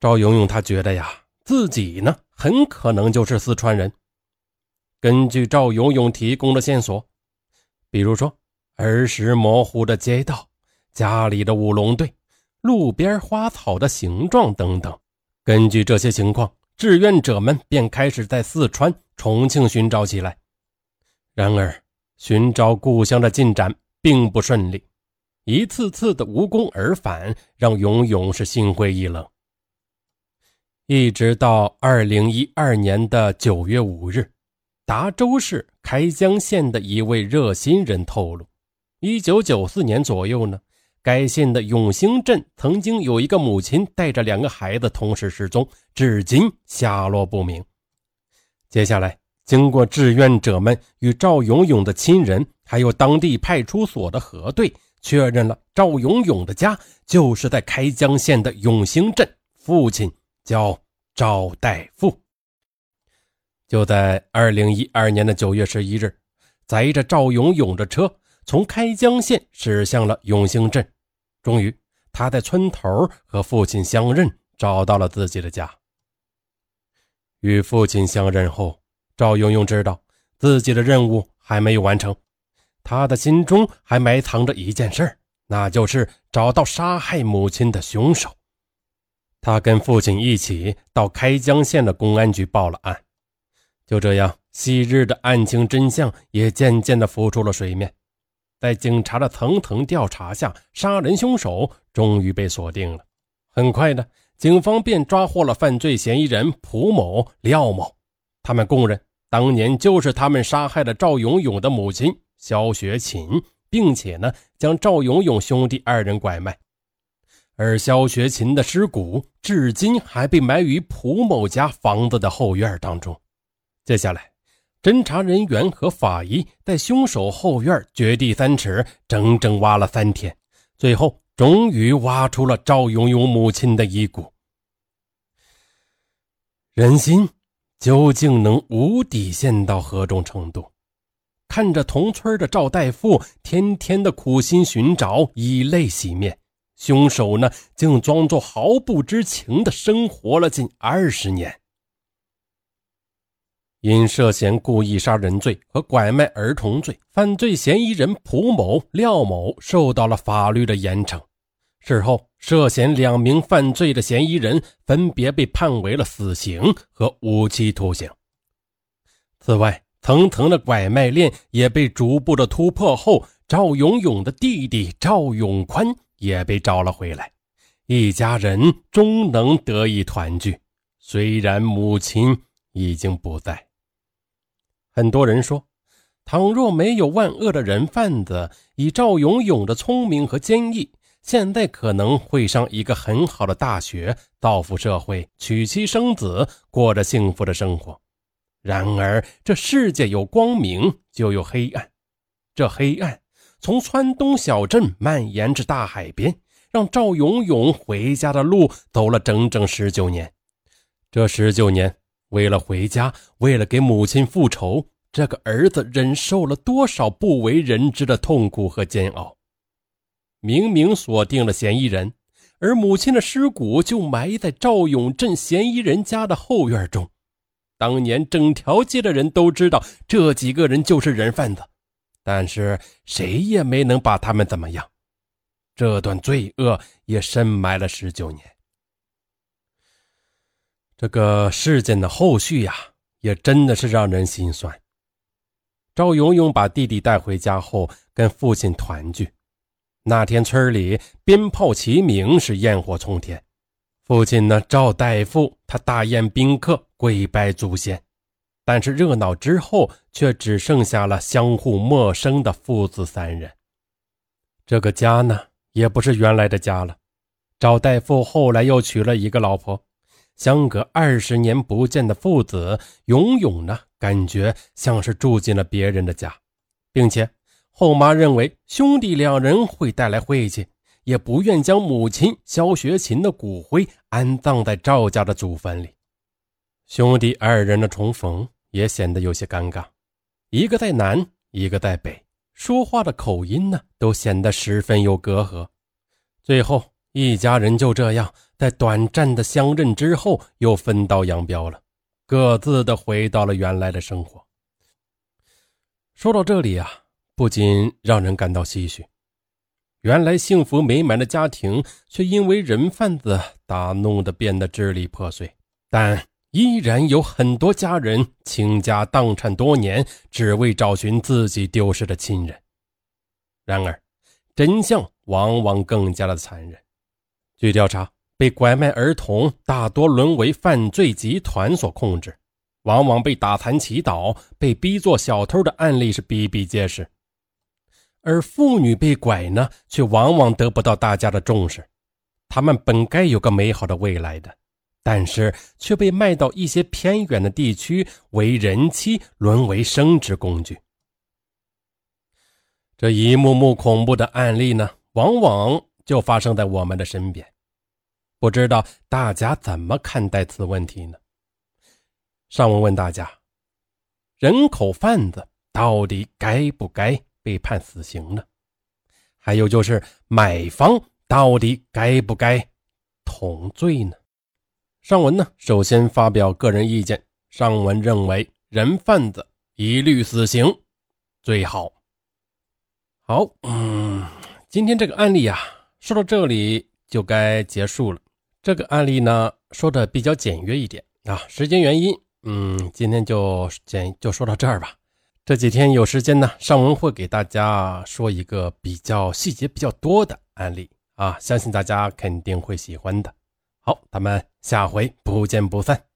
赵永永他觉得呀，自己呢很可能就是四川人。根据赵永永提供的线索，比如说儿时模糊的街道、家里的舞龙队、路边花草的形状等等，根据这些情况，志愿者们便开始在四川、重庆寻找起来。然而，寻找故乡的进展并不顺利，一次次的无功而返，让永永是心灰意冷。一直到二零一二年的九月五日，达州市开江县的一位热心人透露，一九九四年左右呢，该县的永兴镇曾经有一个母亲带着两个孩子同时失踪，至今下落不明。接下来，经过志愿者们与赵永永的亲人，还有当地派出所的核对，确认了赵永永的家就是在开江县的永兴镇，父亲。叫赵代富。就在二零一二年的九月十一日，载着赵永永的车从开江县驶向了永兴镇。终于，他在村头和父亲相认，找到了自己的家。与父亲相认后，赵永永知道自己的任务还没有完成，他的心中还埋藏着一件事，那就是找到杀害母亲的凶手。他跟父亲一起到开江县的公安局报了案，就这样，昔日的案情真相也渐渐地浮出了水面。在警察的层层调查下，杀人凶手终于被锁定了。很快的，警方便抓获了犯罪嫌疑人蒲某、廖某，他们供认当年就是他们杀害了赵永永的母亲肖学琴，并且呢，将赵永永兄弟二人拐卖。而肖学琴的尸骨至今还被埋于蒲某家房子的后院当中。接下来，侦查人员和法医在凶手后院掘地三尺，整整挖了三天，最后终于挖出了赵永永母亲的遗骨。人心究竟能无底线到何种程度？看着同村的赵大夫天天的苦心寻找，以泪洗面。凶手呢，竟装作毫不知情的生活了近二十年。因涉嫌故意杀人罪和拐卖儿童罪，犯罪嫌疑人蒲某、廖某受到了法律的严惩。事后，涉嫌两名犯罪的嫌疑人分别被判为了死刑和无期徒刑。此外，层层的拐卖链也被逐步的突破后，赵永永的弟弟赵永宽。也被找了回来，一家人终能得以团聚。虽然母亲已经不在，很多人说，倘若没有万恶的人贩子，以赵永永的聪明和坚毅，现在可能会上一个很好的大学，造福社会，娶妻生子，过着幸福的生活。然而，这世界有光明，就有黑暗，这黑暗。从川东小镇蔓延至大海边，让赵永永回家的路走了整整十九年。这十九年，为了回家，为了给母亲复仇，这个儿子忍受了多少不为人知的痛苦和煎熬？明明锁定了嫌疑人，而母亲的尸骨就埋在赵永镇嫌疑人家的后院中。当年，整条街的人都知道这几个人就是人贩子。但是谁也没能把他们怎么样，这段罪恶也深埋了十九年。这个事件的后续呀，也真的是让人心酸。赵永永把弟弟带回家后，跟父亲团聚。那天村里鞭炮齐鸣，是焰火冲天。父亲呢，赵大夫，他大宴宾客，跪拜祖先。但是热闹之后，却只剩下了相互陌生的父子三人。这个家呢，也不是原来的家了。赵大富后来又娶了一个老婆，相隔二十年不见的父子，永永呢，感觉像是住进了别人的家，并且后妈认为兄弟两人会带来晦气，也不愿将母亲肖学琴的骨灰安葬在赵家的祖坟里。兄弟二人的重逢。也显得有些尴尬，一个在南，一个在北，说话的口音呢，都显得十分有隔阂。最后，一家人就这样在短暂的相认之后，又分道扬镳了，各自的回到了原来的生活。说到这里啊，不禁让人感到唏嘘。原来幸福美满的家庭，却因为人贩子打弄得变得支离破碎。但依然有很多家人倾家荡产多年，只为找寻自己丢失的亲人。然而，真相往往更加的残忍。据调查，被拐卖儿童大多沦为犯罪集团所控制，往往被打残祈祷、被逼做小偷的案例是比比皆是。而妇女被拐呢，却往往得不到大家的重视。他们本该有个美好的未来的，但是却被卖到一些偏远的地区为人妻，沦为生殖工具。这一幕幕恐怖的案例呢，往往就发生在我们的身边。不知道大家怎么看待此问题呢？上文问大家：人口贩子到底该不该？被判死刑呢？还有就是买方到底该不该同罪呢？上文呢，首先发表个人意见。上文认为，人贩子一律死刑最好。好，嗯，今天这个案例啊，说到这里就该结束了。这个案例呢，说的比较简约一点啊，时间原因，嗯，今天就简就说到这儿吧。这几天有时间呢，尚文会给大家说一个比较细节比较多的案例啊，相信大家肯定会喜欢的。好，咱们下回不见不散。